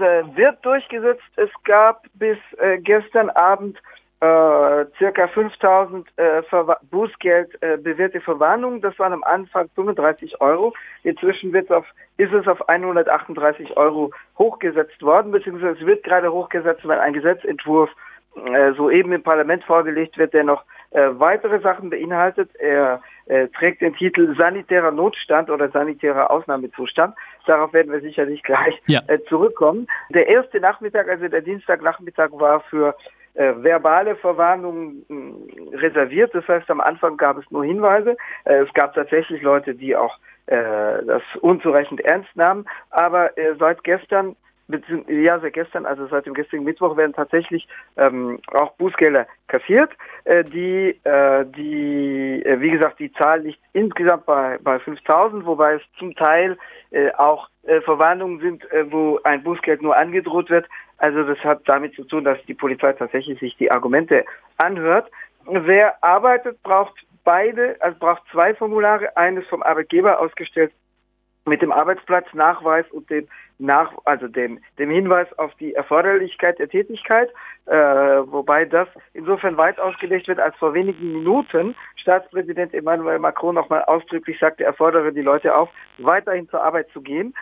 äh, wird durchgesetzt. Es gab bis äh, gestern Abend äh, circa 5000 äh, Bußgeld äh, bewährte Verwarnungen. Das waren am Anfang 35 Euro. Inzwischen wird auf, ist es auf 138 Euro hochgesetzt worden, beziehungsweise es wird gerade hochgesetzt, weil ein Gesetzentwurf äh, soeben im Parlament vorgelegt wird, der noch äh, weitere Sachen beinhaltet. Er äh, trägt den Titel Sanitärer Notstand oder Sanitärer Ausnahmezustand. Darauf werden wir sicherlich gleich ja. äh, zurückkommen. Der erste Nachmittag, also der Dienstagnachmittag, war für äh, verbale Verwarnungen mh, reserviert. Das heißt, am Anfang gab es nur Hinweise. Äh, es gab tatsächlich Leute, die auch äh, das unzureichend ernst nahmen. Aber äh, seit gestern ja, seit gestern, also seit dem gestrigen Mittwoch werden tatsächlich ähm, auch Bußgelder kassiert. Äh, die, äh, die, äh, wie gesagt, die Zahl liegt insgesamt bei, bei 5000, wobei es zum Teil äh, auch äh, Verwarnungen sind, äh, wo ein Bußgeld nur angedroht wird. Also das hat damit zu tun, dass die Polizei tatsächlich sich die Argumente anhört. Wer arbeitet, braucht beide, also braucht zwei Formulare, eines vom Arbeitgeber ausgestellt mit dem Arbeitsplatznachweis und dem nach, also dem, dem Hinweis auf die Erforderlichkeit der Tätigkeit, äh, wobei das insofern weit ausgelegt wird, als vor wenigen Minuten Staatspräsident Emmanuel Macron nochmal ausdrücklich sagte, er fordere die Leute auf, weiterhin zur Arbeit zu gehen.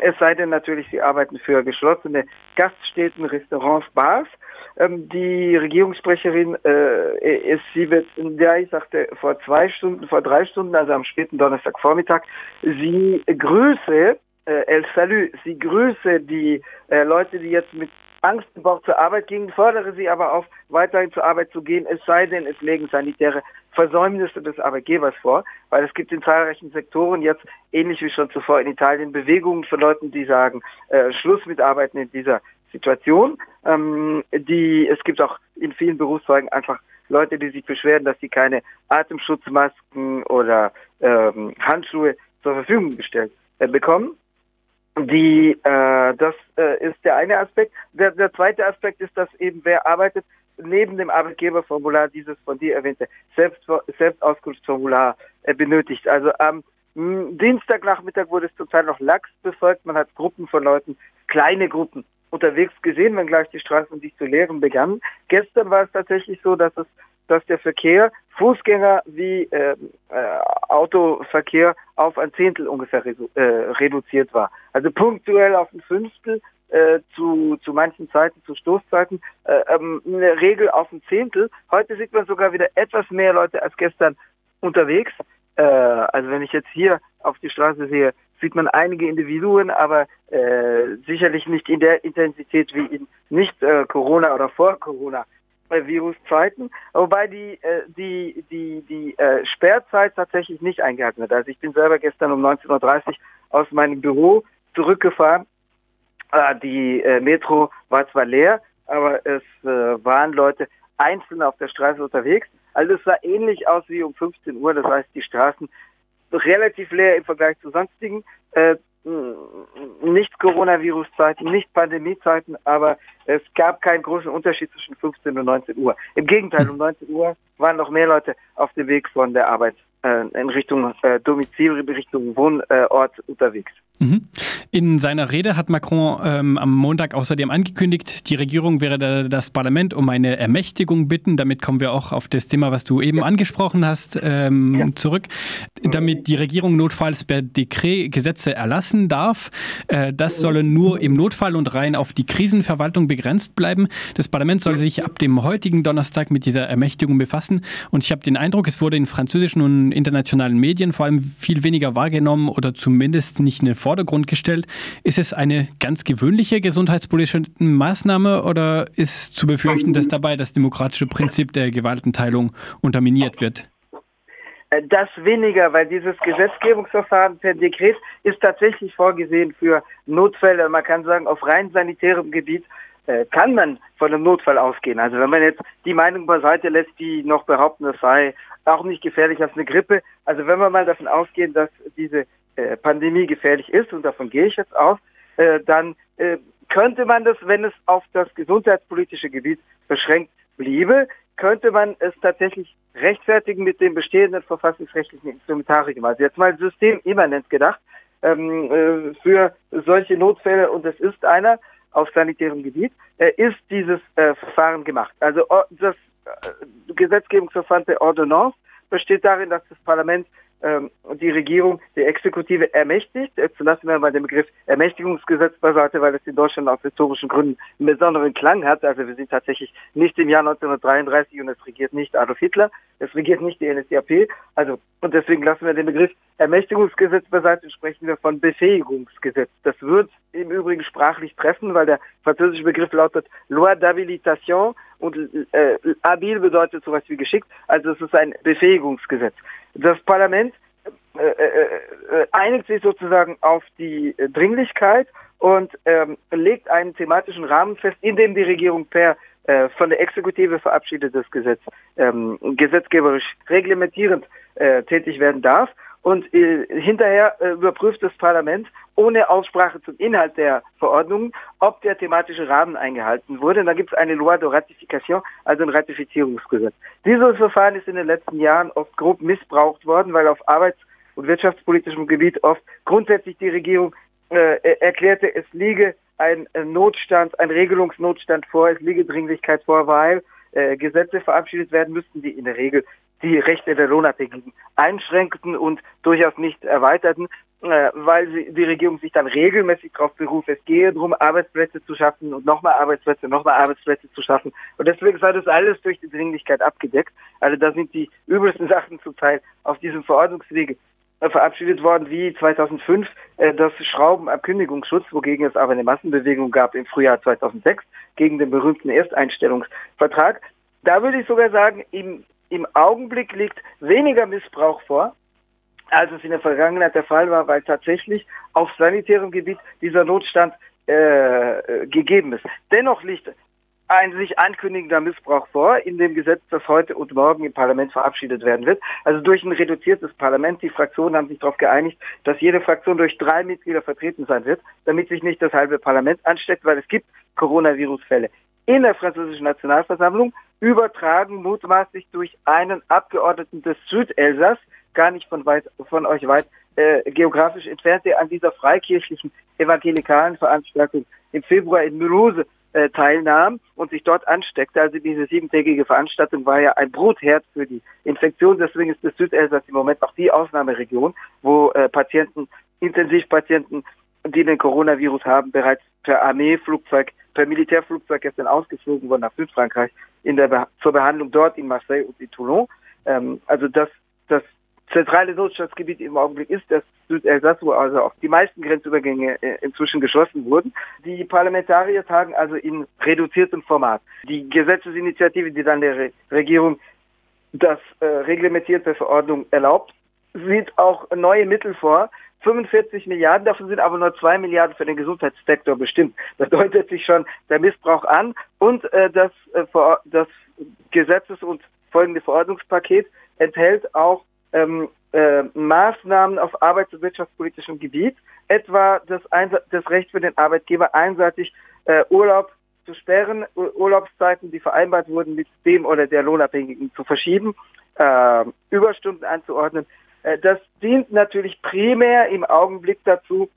Es sei denn natürlich, sie arbeiten für geschlossene Gaststätten, Restaurants, Bars. Ähm, die Regierungssprecherin äh, ist, sie wird, ja, ich sagte vor zwei Stunden, vor drei Stunden, also am späten Donnerstagvormittag, sie grüße äh, El Salü. Sie grüße die äh, Leute, die jetzt mit Angst im Bauch zur Arbeit gingen, fordere sie aber auf, weiterhin zur Arbeit zu gehen, es sei denn, es legen sanitäre Versäumnisse des Arbeitgebers vor, weil es gibt in zahlreichen Sektoren jetzt, ähnlich wie schon zuvor in Italien, Bewegungen von Leuten, die sagen, äh, Schluss mit Arbeiten in dieser Situation. Ähm, die, es gibt auch in vielen Berufszweigen einfach Leute, die sich beschweren, dass sie keine Atemschutzmasken oder ähm, Handschuhe zur Verfügung gestellt äh, bekommen. Die, äh, das äh, ist der eine Aspekt. Der, der zweite Aspekt ist, dass eben wer arbeitet, neben dem Arbeitgeberformular dieses von dir erwähnte Selbst, Selbstauskunftsformular äh, benötigt. Also am Dienstagnachmittag wurde es Teil noch lax befolgt. Man hat Gruppen von Leuten, kleine Gruppen unterwegs gesehen, wenn gleich die Straßen sich zu leeren begannen. Gestern war es tatsächlich so, dass es dass der Verkehr, Fußgänger wie äh, äh, Autoverkehr auf ein Zehntel ungefähr redu äh, reduziert war. Also punktuell auf ein Fünftel, äh, zu, zu manchen Zeiten, zu Stoßzeiten, äh, ähm, eine Regel auf ein Zehntel. Heute sieht man sogar wieder etwas mehr Leute als gestern unterwegs. Äh, also wenn ich jetzt hier auf die Straße sehe, sieht man einige Individuen, aber äh, sicherlich nicht in der Intensität wie in nicht äh, oder vor Corona Viruszeiten, wobei die, äh, die, die, die äh, Sperrzeit tatsächlich nicht eingehalten wird. Also ich bin selber gestern um 19.30 Uhr aus meinem Büro zurückgefahren. Äh, die Metro war zwar leer, aber es äh, waren Leute einzeln auf der Straße unterwegs. Also es sah ähnlich aus wie um 15 Uhr, das heißt die Straßen relativ leer im Vergleich zu sonstigen. Äh, nicht Coronavirus-Zeiten, nicht Pandemie-Zeiten, aber es gab keinen großen Unterschied zwischen 15 und 19 Uhr. Im Gegenteil, um 19 Uhr waren noch mehr Leute auf dem Weg von der Arbeit äh, in Richtung äh, Domizil, Richtung Wohnort unterwegs. Mhm. In seiner Rede hat Macron ähm, am Montag außerdem angekündigt, die Regierung werde das Parlament um eine Ermächtigung bitten. Damit kommen wir auch auf das Thema, was du eben ja. angesprochen hast, ähm, ja. zurück. Damit die Regierung notfalls per Dekret Gesetze erlassen darf. Äh, das solle nur im Notfall und rein auf die Krisenverwaltung begrenzt bleiben. Das Parlament soll sich ab dem heutigen Donnerstag mit dieser Ermächtigung befassen. Und ich habe den Eindruck, es wurde in französischen und internationalen Medien vor allem viel weniger wahrgenommen oder zumindest nicht eine Vordergrund gestellt. Ist es eine ganz gewöhnliche gesundheitspolitische Maßnahme oder ist zu befürchten, dass dabei das demokratische Prinzip der Gewaltenteilung unterminiert wird? Äh, das weniger, weil dieses Gesetzgebungsverfahren per Dekret ist tatsächlich vorgesehen für Notfälle. Man kann sagen, auf rein sanitärem Gebiet äh, kann man von einem Notfall ausgehen. Also wenn man jetzt die Meinung beiseite lässt, die noch behaupten, das sei auch nicht gefährlich als eine Grippe. Also wenn wir mal davon ausgehen, dass diese äh, Pandemie gefährlich ist, und davon gehe ich jetzt aus, äh, dann äh, könnte man das, wenn es auf das gesundheitspolitische Gebiet beschränkt bliebe, könnte man es tatsächlich rechtfertigen mit dem bestehenden verfassungsrechtlichen Instrumentarium. Also jetzt mal systemimmanent gedacht ähm, äh, für solche Notfälle und es ist einer. auf sanitärem Gebiet, äh, ist dieses äh, Verfahren gemacht. Also das Gesetzgebungsverfahren per Ordonnance besteht darin, dass das Parlament die Regierung, die Exekutive ermächtigt. Jetzt lassen wir mal den Begriff Ermächtigungsgesetz beiseite, weil es in Deutschland aus historischen Gründen einen besonderen Klang hat. Also wir sind tatsächlich nicht im Jahr 1933 und es regiert nicht Adolf Hitler, es regiert nicht die NSDAP. Also und deswegen lassen wir den Begriff Ermächtigungsgesetz beiseite und sprechen wir von Befähigungsgesetz. Das wird im Übrigen sprachlich treffen, weil der französische Begriff lautet Loi d'habilitation und äh, habil bedeutet sowas wie geschickt. Also es ist ein Befähigungsgesetz. Das Parlament äh, äh, äh, einigt sich sozusagen auf die Dringlichkeit und ähm, legt einen thematischen Rahmen fest, in dem die Regierung per äh, von der Exekutive verabschiedetes Gesetz ähm, gesetzgeberisch reglementierend äh, tätig werden darf. Und äh, hinterher äh, überprüft das Parlament ohne Aussprache zum Inhalt der Verordnungen, ob der thematische Rahmen eingehalten wurde. Und da gibt es eine Loi de Ratification, also ein Ratifizierungsgesetz. Dieses Verfahren ist in den letzten Jahren oft grob missbraucht worden, weil auf arbeits- und wirtschaftspolitischem Gebiet oft grundsätzlich die Regierung äh, erklärte, es liege ein Notstand, ein Regelungsnotstand vor, es liege Dringlichkeit vor, weil äh, Gesetze verabschiedet werden müssten, die in der Regel die Rechte der Lohnabhängigen einschränkten und durchaus nicht erweiterten, äh, weil die Regierung sich dann regelmäßig darauf beruft, es gehe darum, Arbeitsplätze zu schaffen und nochmal Arbeitsplätze, nochmal Arbeitsplätze zu schaffen. Und deswegen sei das alles durch die Dringlichkeit abgedeckt. Also da sind die übelsten Sachen zurzeit auf diesem Verordnungswege äh, verabschiedet worden, wie 2005 äh, das Schraubenabkündigungsschutz, wogegen es aber eine Massenbewegung gab im Frühjahr 2006 gegen den berühmten Ersteinstellungsvertrag. Da würde ich sogar sagen, im im Augenblick liegt weniger Missbrauch vor, als es in der Vergangenheit der Fall war, weil tatsächlich auf sanitärem Gebiet dieser Notstand äh, gegeben ist. Dennoch liegt ein sich ankündigender Missbrauch vor in dem Gesetz, das heute und morgen im Parlament verabschiedet werden wird. Also durch ein reduziertes Parlament. Die Fraktionen haben sich darauf geeinigt, dass jede Fraktion durch drei Mitglieder vertreten sein wird, damit sich nicht das halbe Parlament ansteckt, weil es gibt Coronavirus-Fälle in der französischen Nationalversammlung übertragen mutmaßlich durch einen Abgeordneten des Südelsass, gar nicht von weit von euch weit äh, geografisch entfernt, der an dieser freikirchlichen evangelikalen Veranstaltung im Februar in Mulhouse äh, teilnahm und sich dort ansteckte. Also diese siebentägige Veranstaltung war ja ein Brutherd für die Infektion. Deswegen ist das Südelsass im Moment auch die Ausnahmeregion, wo äh, Patienten, Intensivpatienten, die den Coronavirus haben, bereits per Armeeflugzeug, per Militärflugzeug gestern ausgeflogen wurden nach Südfrankreich in der Be zur Behandlung dort in Marseille und in Toulon. Ähm, also das, das zentrale Notstandsgebiet im Augenblick ist das Südelsass, wo also auch die meisten Grenzübergänge äh, inzwischen geschlossen wurden. Die Parlamentarier tagen also in reduziertem Format. Die Gesetzesinitiative, die dann der Re Regierung das äh, reglementiert Verordnung erlaubt, sieht auch neue Mittel vor, 45 Milliarden, davon sind aber nur 2 Milliarden für den Gesundheitssektor bestimmt. Da deutet sich schon der Missbrauch an und äh, das, äh, das Gesetzes- und folgende Verordnungspaket enthält auch ähm, äh, Maßnahmen auf arbeits- und wirtschaftspolitischem Gebiet, etwa das, das Recht für den Arbeitgeber einseitig äh, Urlaub zu sperren, Urlaubszeiten, die vereinbart wurden, mit dem oder der Lohnabhängigen zu verschieben, äh, Überstunden anzuordnen, das dient natürlich primär im Augenblick dazu,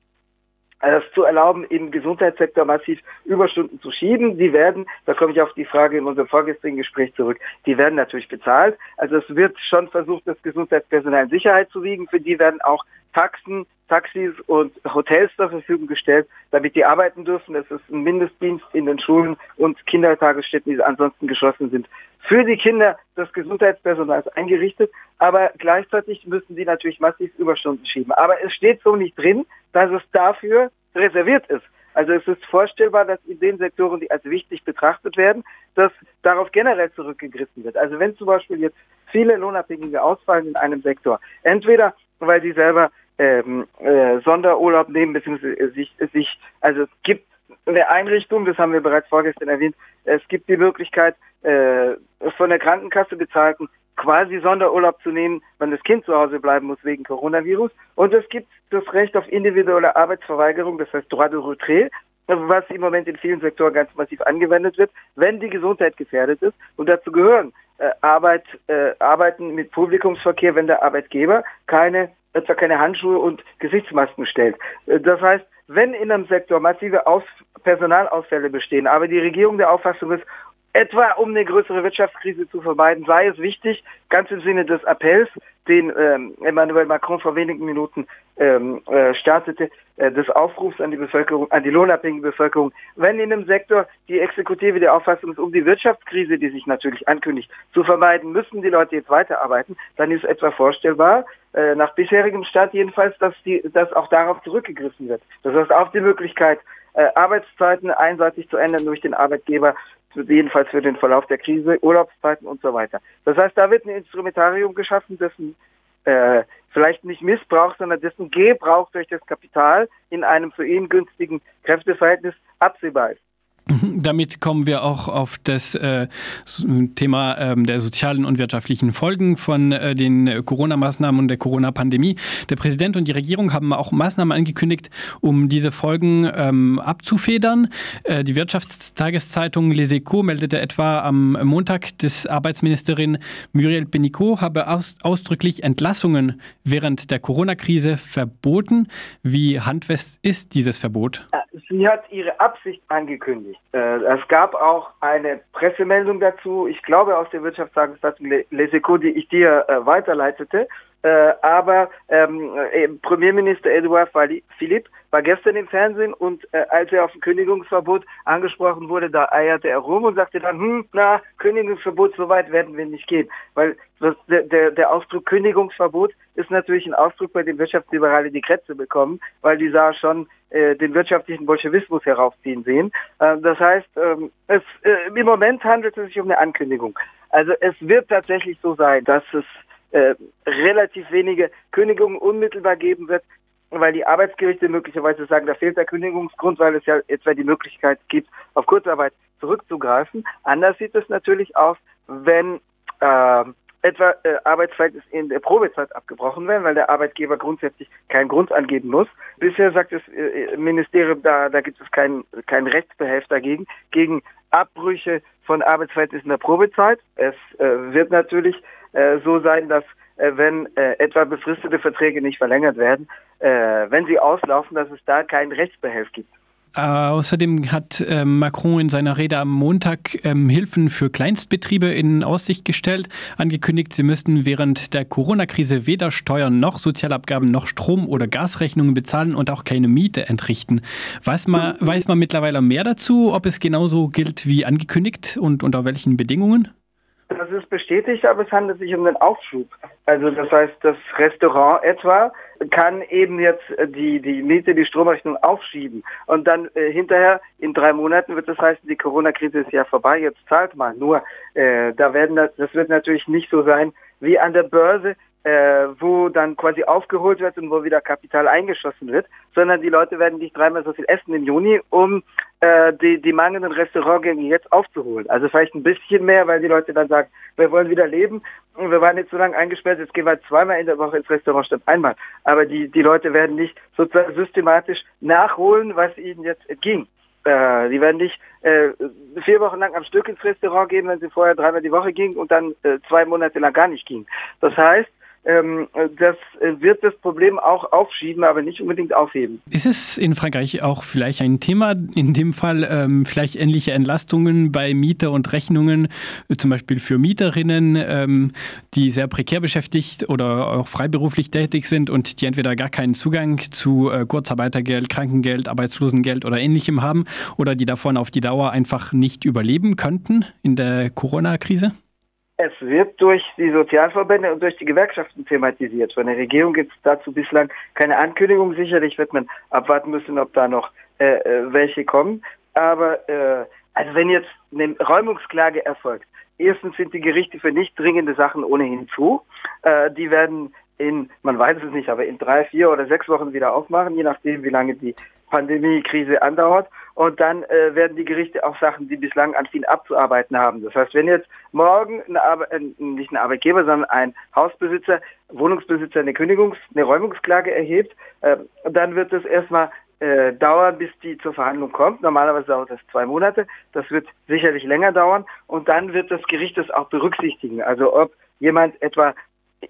es zu erlauben, im Gesundheitssektor massiv Überstunden zu schieben. Die werden, da komme ich auf die Frage in unserem vorgestrigen Gespräch zurück, die werden natürlich bezahlt. Also es wird schon versucht, das Gesundheitspersonal in Sicherheit zu wiegen. Für die werden auch Taxen, Taxis und Hotels zur Verfügung gestellt, damit die arbeiten dürfen. Es ist ein Mindestdienst in den Schulen und Kindertagesstätten, die ansonsten geschlossen sind, für die Kinder des Gesundheitspersonals eingerichtet, aber gleichzeitig müssen die natürlich massiv Überstunden schieben. Aber es steht so nicht drin, dass es dafür reserviert ist. Also es ist vorstellbar, dass in den Sektoren, die als wichtig betrachtet werden, dass darauf generell zurückgegriffen wird. Also wenn zum Beispiel jetzt viele Lohnabhängige ausfallen in einem Sektor, entweder weil sie selber ähm, äh, Sonderurlaub nehmen, beziehungsweise sich, sich, also es gibt eine Einrichtung, das haben wir bereits vorgestern erwähnt, es gibt die Möglichkeit, äh, von der Krankenkasse bezahlten quasi Sonderurlaub zu nehmen, wenn das Kind zu Hause bleiben muss wegen Coronavirus. Und es gibt das Recht auf individuelle Arbeitsverweigerung, das heißt droit de retrait, was im Moment in vielen Sektoren ganz massiv angewendet wird, wenn die Gesundheit gefährdet ist. Und dazu gehören äh, Arbeit, äh, Arbeiten mit Publikumsverkehr, wenn der Arbeitgeber keine etwa keine Handschuhe und Gesichtsmasken stellt. Äh, das heißt, wenn in einem Sektor massive Aus Personalausfälle bestehen. Aber die Regierung der Auffassung ist, etwa um eine größere Wirtschaftskrise zu vermeiden, sei es wichtig, ganz im Sinne des Appells, den ähm, Emmanuel Macron vor wenigen Minuten ähm, äh, startete, äh, des Aufrufs an die Bevölkerung, an die lohnabhängige Bevölkerung, wenn in einem Sektor die Exekutive der Auffassung ist, um die Wirtschaftskrise, die sich natürlich ankündigt, zu vermeiden, müssen die Leute jetzt weiterarbeiten, dann ist etwa vorstellbar, äh, nach bisherigem Stand jedenfalls, dass, die, dass auch darauf zurückgegriffen wird. Das heißt, auf die Möglichkeit, äh, Arbeitszeiten einseitig zu ändern durch den Arbeitgeber, jedenfalls für den Verlauf der Krise, Urlaubszeiten und so weiter. Das heißt, da wird ein Instrumentarium geschaffen, dessen äh, vielleicht nicht Missbrauch, sondern dessen Gebrauch durch das Kapital in einem für ihn günstigen Kräfteverhältnis absehbar ist. Damit kommen wir auch auf das äh, Thema äh, der sozialen und wirtschaftlichen Folgen von äh, den Corona-Maßnahmen und der Corona-Pandemie. Der Präsident und die Regierung haben auch Maßnahmen angekündigt, um diese Folgen ähm, abzufedern. Äh, die Wirtschaftstageszeitung Les Echos meldete etwa am Montag, dass Arbeitsministerin Muriel Pénicaud habe aus ausdrücklich Entlassungen während der Corona-Krise verboten. Wie handfest ist dieses Verbot? Sie hat ihre Absicht angekündigt. Äh, es gab auch eine Pressemeldung dazu, ich glaube aus der Wirtschaftstageszeitung Les Echos, die ich dir äh, weiterleitete. Äh, aber ähm, Premierminister Edouard Philippe war gestern im Fernsehen und äh, als er auf ein Kündigungsverbot angesprochen wurde, da eierte er rum und sagte dann, hm, na, Kündigungsverbot, so weit werden wir nicht gehen. Weil das, der, der, Ausdruck Kündigungsverbot ist natürlich ein Ausdruck, bei dem Wirtschaftsliberale die Krätze bekommen, weil die da schon äh, den wirtschaftlichen Bolschewismus heraufziehen sehen. Äh, das heißt, ähm, es, äh, im Moment handelt es sich um eine Ankündigung. Also es wird tatsächlich so sein, dass es äh, relativ wenige Kündigungen unmittelbar geben wird, weil die Arbeitsgerichte möglicherweise sagen, da fehlt der Kündigungsgrund, weil es ja etwa die Möglichkeit gibt, auf Kurzarbeit zurückzugreifen. Anders sieht es natürlich aus, wenn äh, etwa äh, Arbeitsverhältnis in der Probezeit abgebrochen werden, weil der Arbeitgeber grundsätzlich keinen Grund angeben muss. Bisher sagt das äh, Ministerium, da, da gibt es keinen kein Rechtsbehelf dagegen, gegen Abbrüche von Arbeitsverhältnissen in der Probezeit. Es äh, wird natürlich äh, so sein, dass äh, wenn äh, etwa befristete Verträge nicht verlängert werden, äh, wenn sie auslaufen, dass es da keinen Rechtsbehelf gibt. Äh, außerdem hat äh, Macron in seiner Rede am Montag ähm, Hilfen für Kleinstbetriebe in Aussicht gestellt, angekündigt, sie müssten während der Corona-Krise weder Steuern noch Sozialabgaben noch Strom- oder Gasrechnungen bezahlen und auch keine Miete entrichten. Weiß man, weiß man mittlerweile mehr dazu, ob es genauso gilt wie angekündigt und unter welchen Bedingungen? Das ist bestätigt, aber es handelt sich um den Aufschub. Also das heißt, das Restaurant etwa kann eben jetzt die, die Miete, die Stromrechnung aufschieben. Und dann äh, hinterher in drei Monaten wird das heißen, die Corona-Krise ist ja vorbei, jetzt zahlt mal. Nur äh, da werden das, das wird natürlich nicht so sein wie an der Börse, äh, wo dann quasi aufgeholt wird und wo wieder Kapital eingeschossen wird, sondern die Leute werden nicht dreimal so viel essen im Juni, um äh, die, die mangelnden Restaurantgänge jetzt aufzuholen. Also vielleicht ein bisschen mehr, weil die Leute dann sagen, wir wollen wieder leben und wir waren jetzt so lange eingesperrt, jetzt gehen wir zweimal in der Woche ins Restaurant statt einmal. Aber die, die Leute werden nicht sozusagen systematisch nachholen, was ihnen jetzt entging. Äh, die werden nicht äh, vier Wochen lang am Stück ins Restaurant gehen, wenn sie vorher dreimal die Woche gingen und dann äh, zwei Monate lang gar nicht gingen. Das heißt, das wird das Problem auch aufschieben, aber nicht unbedingt aufheben. Ist es in Frankreich auch vielleicht ein Thema, in dem Fall ähm, vielleicht ähnliche Entlastungen bei Mieter und Rechnungen, zum Beispiel für Mieterinnen, ähm, die sehr prekär beschäftigt oder auch freiberuflich tätig sind und die entweder gar keinen Zugang zu äh, Kurzarbeitergeld, Krankengeld, Arbeitslosengeld oder ähnlichem haben oder die davon auf die Dauer einfach nicht überleben könnten in der Corona-Krise? Es wird durch die Sozialverbände und durch die Gewerkschaften thematisiert. Von der Regierung gibt es dazu bislang keine Ankündigung. Sicherlich wird man abwarten müssen, ob da noch äh, äh, welche kommen. Aber äh, also wenn jetzt eine Räumungsklage erfolgt, erstens sind die Gerichte für nicht dringende Sachen ohnehin zu. Äh, die werden in, man weiß es nicht, aber in drei, vier oder sechs Wochen wieder aufmachen, je nachdem, wie lange die Pandemie-Krise andauert. Und dann äh, werden die Gerichte auch Sachen, die bislang an vielen abzuarbeiten haben. Das heißt, wenn jetzt morgen eine Arbe äh, nicht ein Arbeitgeber, sondern ein Hausbesitzer, Wohnungsbesitzer eine Kündigungs-, eine Räumungsklage erhebt, äh, dann wird es erstmal äh, dauern, bis die zur Verhandlung kommt. Normalerweise dauert das zwei Monate. Das wird sicherlich länger dauern. Und dann wird das Gericht das auch berücksichtigen. Also ob jemand etwa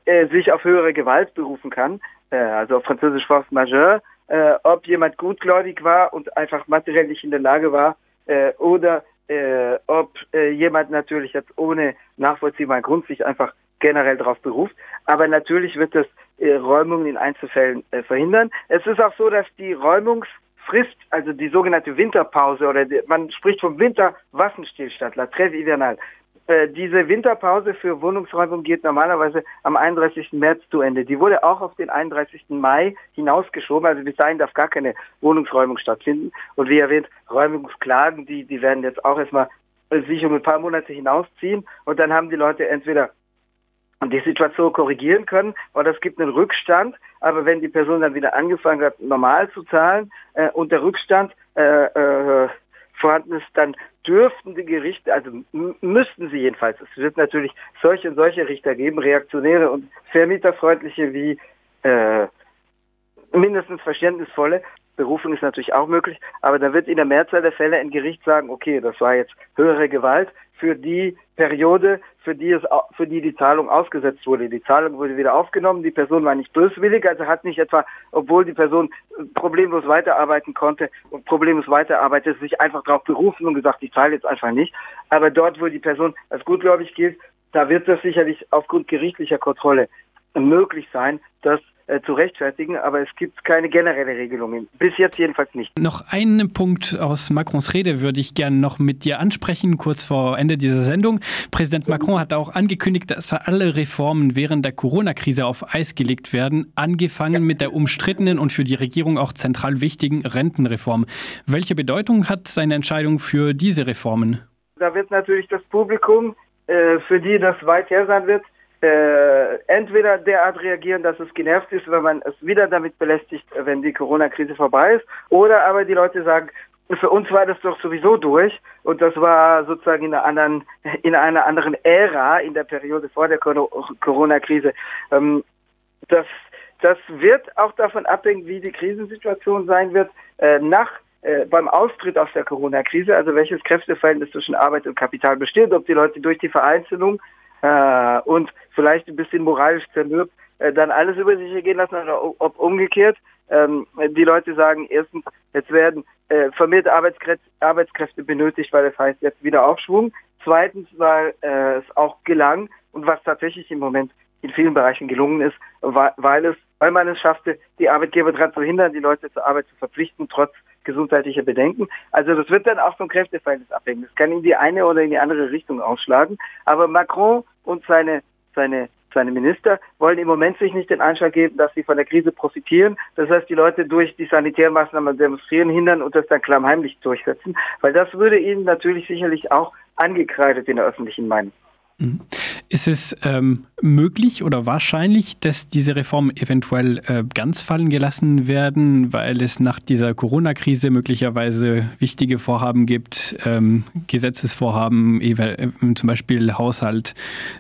äh, sich auf höhere Gewalt berufen kann, äh, also auf Französisch Force Majeure, äh, ob jemand gutgläubig war und einfach materiell nicht in der Lage war, äh, oder äh, ob äh, jemand natürlich jetzt ohne nachvollziehbaren Grund sich einfach generell darauf beruft. Aber natürlich wird das äh, Räumungen in Einzelfällen äh, verhindern. Es ist auch so, dass die Räumungsfrist, also die sogenannte Winterpause oder die, man spricht vom Winterwaffenstillstand, la trêve hivernale, diese Winterpause für Wohnungsräumung geht normalerweise am 31. März zu Ende. Die wurde auch auf den 31. Mai hinausgeschoben. Also bis dahin darf gar keine Wohnungsräumung stattfinden. Und wie erwähnt, Räumungsklagen, die, die werden jetzt auch erstmal sich um ein paar Monate hinausziehen. Und dann haben die Leute entweder die Situation korrigieren können oder es gibt einen Rückstand. Aber wenn die Person dann wieder angefangen hat, normal zu zahlen äh, und der Rückstand äh, äh, vorhanden ist, dann dürften die Gerichte, also müssten sie jedenfalls, es wird natürlich solche und solche Richter geben, reaktionäre und vermieterfreundliche wie äh, mindestens verständnisvolle. Berufung ist natürlich auch möglich, aber da wird in der Mehrzahl der Fälle ein Gericht sagen, okay, das war jetzt höhere Gewalt, für die Periode, für die es, für die die Zahlung ausgesetzt wurde. Die Zahlung wurde wieder aufgenommen. Die Person war nicht böswillig, also hat nicht etwa, obwohl die Person problemlos weiterarbeiten konnte und problemlos weiterarbeitet, sich einfach darauf berufen und gesagt, ich zahle jetzt einfach nicht. Aber dort, wo die Person als gutgläubig gilt, da wird das sicherlich aufgrund gerichtlicher Kontrolle möglich sein, dass äh, zu rechtfertigen, aber es gibt keine generelle Regelung. Bis jetzt jedenfalls nicht. Noch einen Punkt aus Macrons Rede würde ich gerne noch mit dir ansprechen, kurz vor Ende dieser Sendung. Präsident Macron hat auch angekündigt, dass alle Reformen während der Corona-Krise auf Eis gelegt werden, angefangen ja. mit der umstrittenen und für die Regierung auch zentral wichtigen Rentenreform. Welche Bedeutung hat seine Entscheidung für diese Reformen? Da wird natürlich das Publikum, äh, für die das weit her sein wird, äh, entweder derart reagieren, dass es genervt ist, wenn man es wieder damit belästigt, wenn die Corona-Krise vorbei ist, oder aber die Leute sagen, für uns war das doch sowieso durch. Und das war sozusagen in einer anderen, in einer anderen Ära in der Periode vor der Corona-Krise. Ähm, das, das wird auch davon abhängen, wie die Krisensituation sein wird äh, nach äh, beim Austritt aus der Corona-Krise, also welches Kräfteverhältnis zwischen Arbeit und Kapital besteht, ob die Leute durch die Vereinzelung äh, und vielleicht ein bisschen moralisch zermürbt, äh, dann alles über sich ergehen lassen oder ob umgekehrt. Ähm, die Leute sagen erstens, jetzt werden äh, vermehrt Arbeitskräfte, Arbeitskräfte benötigt, weil das heißt jetzt wieder Aufschwung. Zweitens, weil äh, es auch gelang und was tatsächlich im Moment in vielen Bereichen gelungen ist, weil, weil es, weil man es schaffte, die Arbeitgeber daran zu hindern, die Leute zur Arbeit zu verpflichten, trotz gesundheitliche Bedenken. Also das wird dann auch vom Kräfteverhältnis abhängen. Das kann in die eine oder in die andere Richtung ausschlagen. Aber Macron und seine, seine, seine Minister wollen im Moment sich nicht den Anschein geben, dass sie von der Krise profitieren. Das heißt, die Leute durch die Sanitärmaßnahmen demonstrieren hindern und das dann klammheimlich durchsetzen. Weil das würde ihnen natürlich sicherlich auch angekreidet in der öffentlichen Meinung. Mhm. Ist es ähm, möglich oder wahrscheinlich, dass diese Reformen eventuell äh, ganz fallen gelassen werden, weil es nach dieser Corona-Krise möglicherweise wichtige Vorhaben gibt, ähm, Gesetzesvorhaben, äh, zum Beispiel Haushalt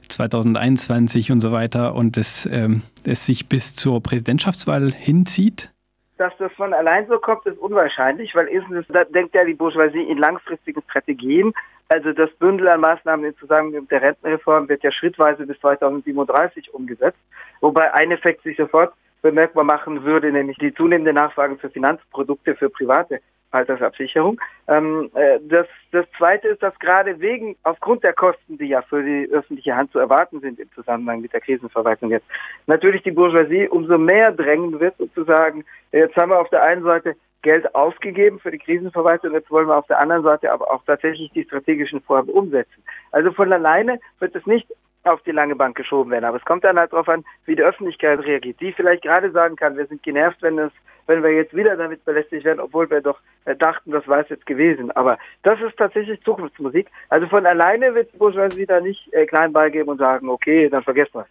2021 und so weiter, und es, ähm, es sich bis zur Präsidentschaftswahl hinzieht? Dass das von allein so kommt, ist unwahrscheinlich, weil erstens denkt ja die Bourgeoisie in langfristigen Strategien. Also das Bündel an Maßnahmen im Zusammenhang mit der Rentenreform wird ja schrittweise bis 2037 umgesetzt, wobei ein Effekt sich sofort bemerkbar machen würde, nämlich die zunehmende Nachfrage für Finanzprodukte für private Altersabsicherung. Ähm, äh, das, das Zweite ist, dass gerade wegen, aufgrund der Kosten, die ja für die öffentliche Hand zu erwarten sind im Zusammenhang mit der Krisenverwaltung jetzt, natürlich die Bourgeoisie umso mehr drängen wird, sozusagen, jetzt haben wir auf der einen Seite Geld ausgegeben für die Krisenverwaltung. Jetzt wollen wir auf der anderen Seite aber auch tatsächlich die strategischen Vorhaben umsetzen. Also von alleine wird es nicht auf die lange Bank geschoben werden. Aber es kommt dann halt darauf an, wie die Öffentlichkeit reagiert. Die vielleicht gerade sagen kann, wir sind genervt, wenn es, wenn wir jetzt wieder damit belästigt werden, obwohl wir doch äh, dachten, das war es jetzt gewesen. Aber das ist tatsächlich Zukunftsmusik. Also von alleine wird die Bourgeoisie da nicht äh, klein beigeben und sagen, okay, dann vergessen wir es.